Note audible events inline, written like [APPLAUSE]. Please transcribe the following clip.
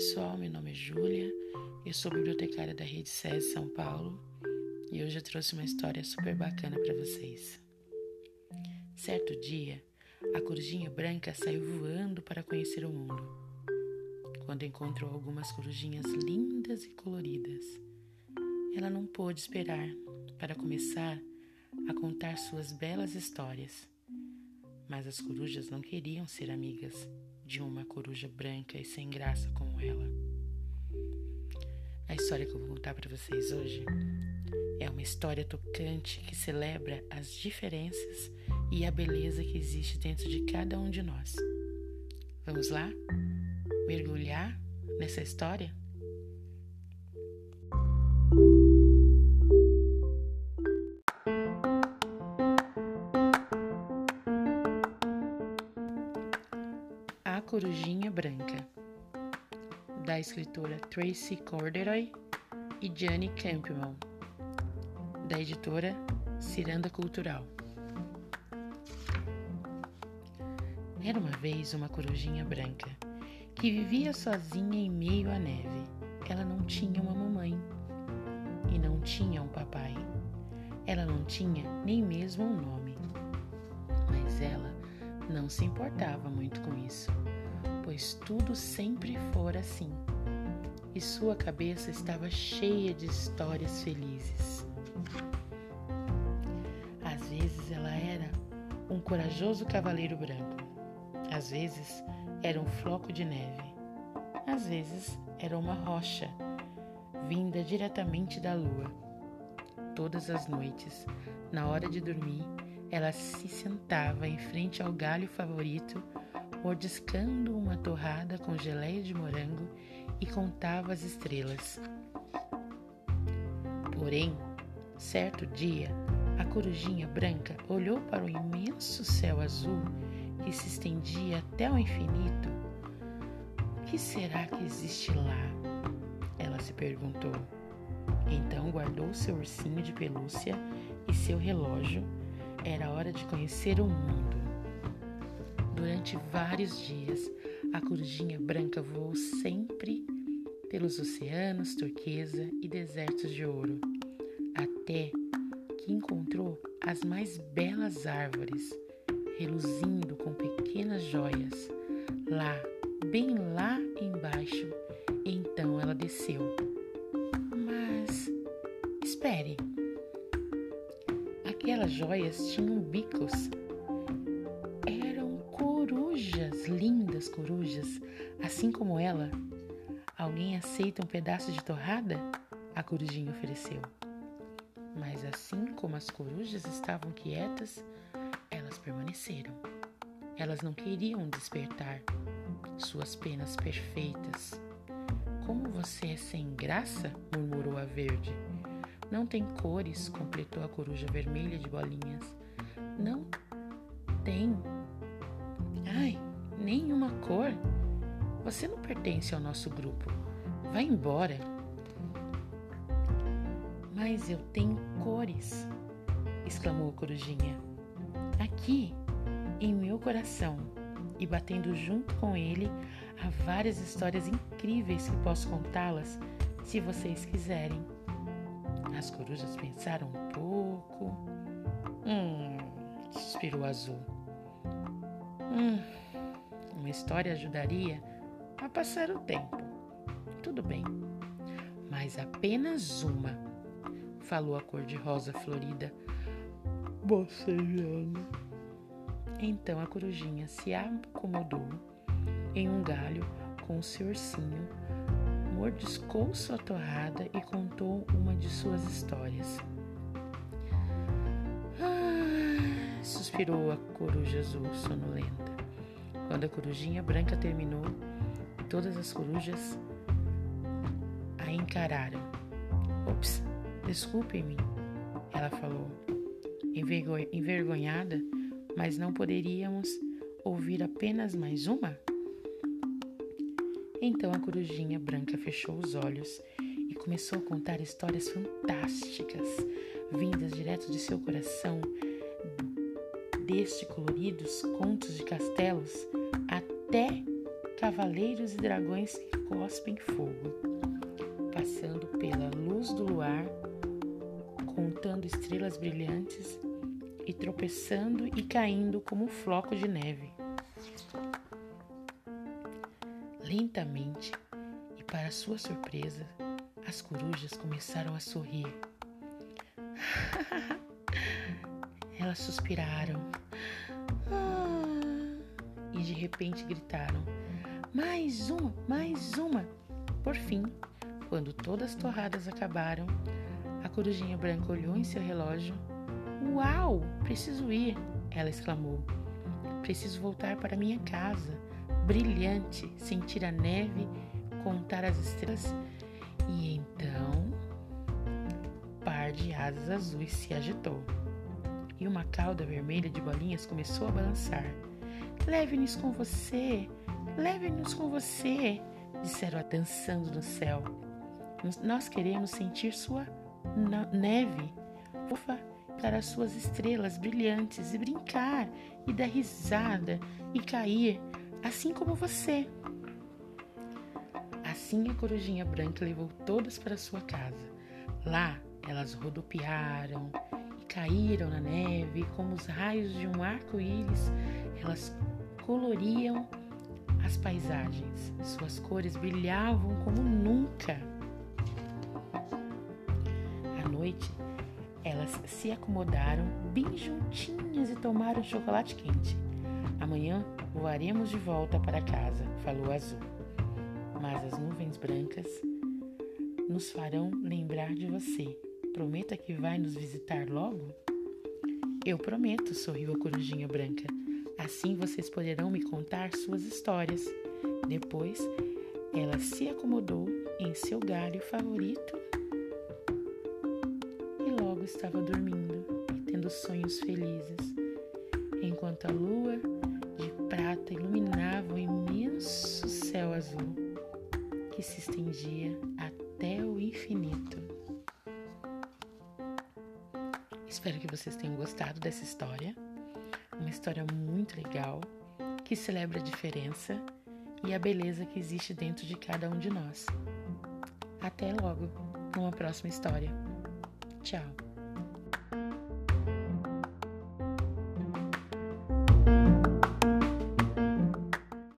pessoal, meu nome é Júlia, eu sou bibliotecária da Rede SES São Paulo e hoje eu trouxe uma história super bacana para vocês. Certo dia, a corujinha branca saiu voando para conhecer o mundo. Quando encontrou algumas corujinhas lindas e coloridas, ela não pôde esperar para começar a contar suas belas histórias. Mas as corujas não queriam ser amigas de uma coruja branca e sem graça como ela. A história que eu vou contar para vocês hoje é uma história tocante que celebra as diferenças e a beleza que existe dentro de cada um de nós. Vamos lá? Mergulhar nessa história? Corujinha Branca, da escritora Tracy Corderoy e Jane Campbell, da editora Ciranda Cultural. Era uma vez uma corujinha branca que vivia sozinha em meio à neve. Ela não tinha uma mamãe e não tinha um papai. Ela não tinha nem mesmo um nome. Mas ela não se importava muito com isso pois tudo sempre fora assim, e sua cabeça estava cheia de histórias felizes. Às vezes ela era um corajoso cavaleiro branco, às vezes era um floco de neve, às vezes era uma rocha vinda diretamente da lua. Todas as noites, na hora de dormir, ela se sentava em frente ao galho favorito mordiscando uma torrada com geleia de morango e contava as estrelas. Porém, certo dia, a corujinha branca olhou para o imenso céu azul que se estendia até o infinito. O que será que existe lá? Ela se perguntou. Então guardou seu ursinho de pelúcia e seu relógio. Era hora de conhecer o mundo. Durante vários dias, a corujinha branca voou sempre pelos oceanos turquesa e desertos de ouro, até que encontrou as mais belas árvores, reluzindo com pequenas joias, lá, bem lá embaixo. Então ela desceu. Mas espere. Aquelas joias tinham bicos lindas corujas, assim como ela. Alguém aceita um pedaço de torrada? A corujinha ofereceu. Mas assim como as corujas estavam quietas, elas permaneceram. Elas não queriam despertar suas penas perfeitas. Como você é sem graça, murmurou a verde. Não tem cores, completou a coruja vermelha de bolinhas. Não tem. Ai, nenhuma cor. Você não pertence ao nosso grupo. Vá embora. Mas eu tenho cores, exclamou a corujinha. Aqui, em meu coração, e batendo junto com ele, há várias histórias incríveis que posso contá-las se vocês quiserem. As corujas pensaram um pouco. Hum, suspirou Azul. Hum, uma história ajudaria a passar o tempo. Tudo bem, mas apenas uma, falou a cor-de-rosa florida, bocejando. Então a corujinha se acomodou em um galho com o seu ursinho, mordiscou sua torrada e contou uma de suas histórias. Suspirou a coruja azul sonolenta. Quando a corujinha branca terminou, todas as corujas a encararam. Ops, desculpe-me, ela falou, envergonhada, mas não poderíamos ouvir apenas mais uma? Então a corujinha branca fechou os olhos e começou a contar histórias fantásticas, vindas direto de seu coração, deste coloridos contos de castelos até cavaleiros e dragões que cospem fogo, passando pela luz do luar, contando estrelas brilhantes e tropeçando e caindo como um floco de neve. Lentamente, e para sua surpresa, as corujas começaram a sorrir. [LAUGHS] Elas suspiraram ah, e de repente gritaram: Mais uma, mais uma! Por fim, quando todas as torradas acabaram, a corujinha branca olhou em seu relógio. Uau! Preciso ir! Ela exclamou. Preciso voltar para minha casa, brilhante, sentir a neve, contar as estrelas. E então, par de asas azuis se agitou e uma cauda vermelha de bolinhas começou a balançar. Leve-nos com você, leve-nos com você, disseram dançando no céu. Nós queremos sentir sua neve, ufa, para as suas estrelas brilhantes e brincar e dar risada e cair, assim como você. Assim a corujinha branca levou todas para sua casa. Lá elas rodopiaram caíram na neve, como os raios de um arco-íris, elas coloriam as paisagens. Suas cores brilhavam como nunca. À noite, elas se acomodaram bem juntinhas e tomaram chocolate quente. Amanhã voaremos de volta para casa, falou Azul. Mas as nuvens brancas nos farão lembrar de você Prometa que vai nos visitar logo? Eu prometo, sorriu a corujinha branca. Assim vocês poderão me contar suas histórias. Depois, ela se acomodou em seu galho favorito e logo estava dormindo e tendo sonhos felizes, enquanto a lua de prata iluminava o imenso céu azul que se estendia até o infinito. Espero que vocês tenham gostado dessa história. Uma história muito legal que celebra a diferença e a beleza que existe dentro de cada um de nós. Até logo numa próxima história. Tchau.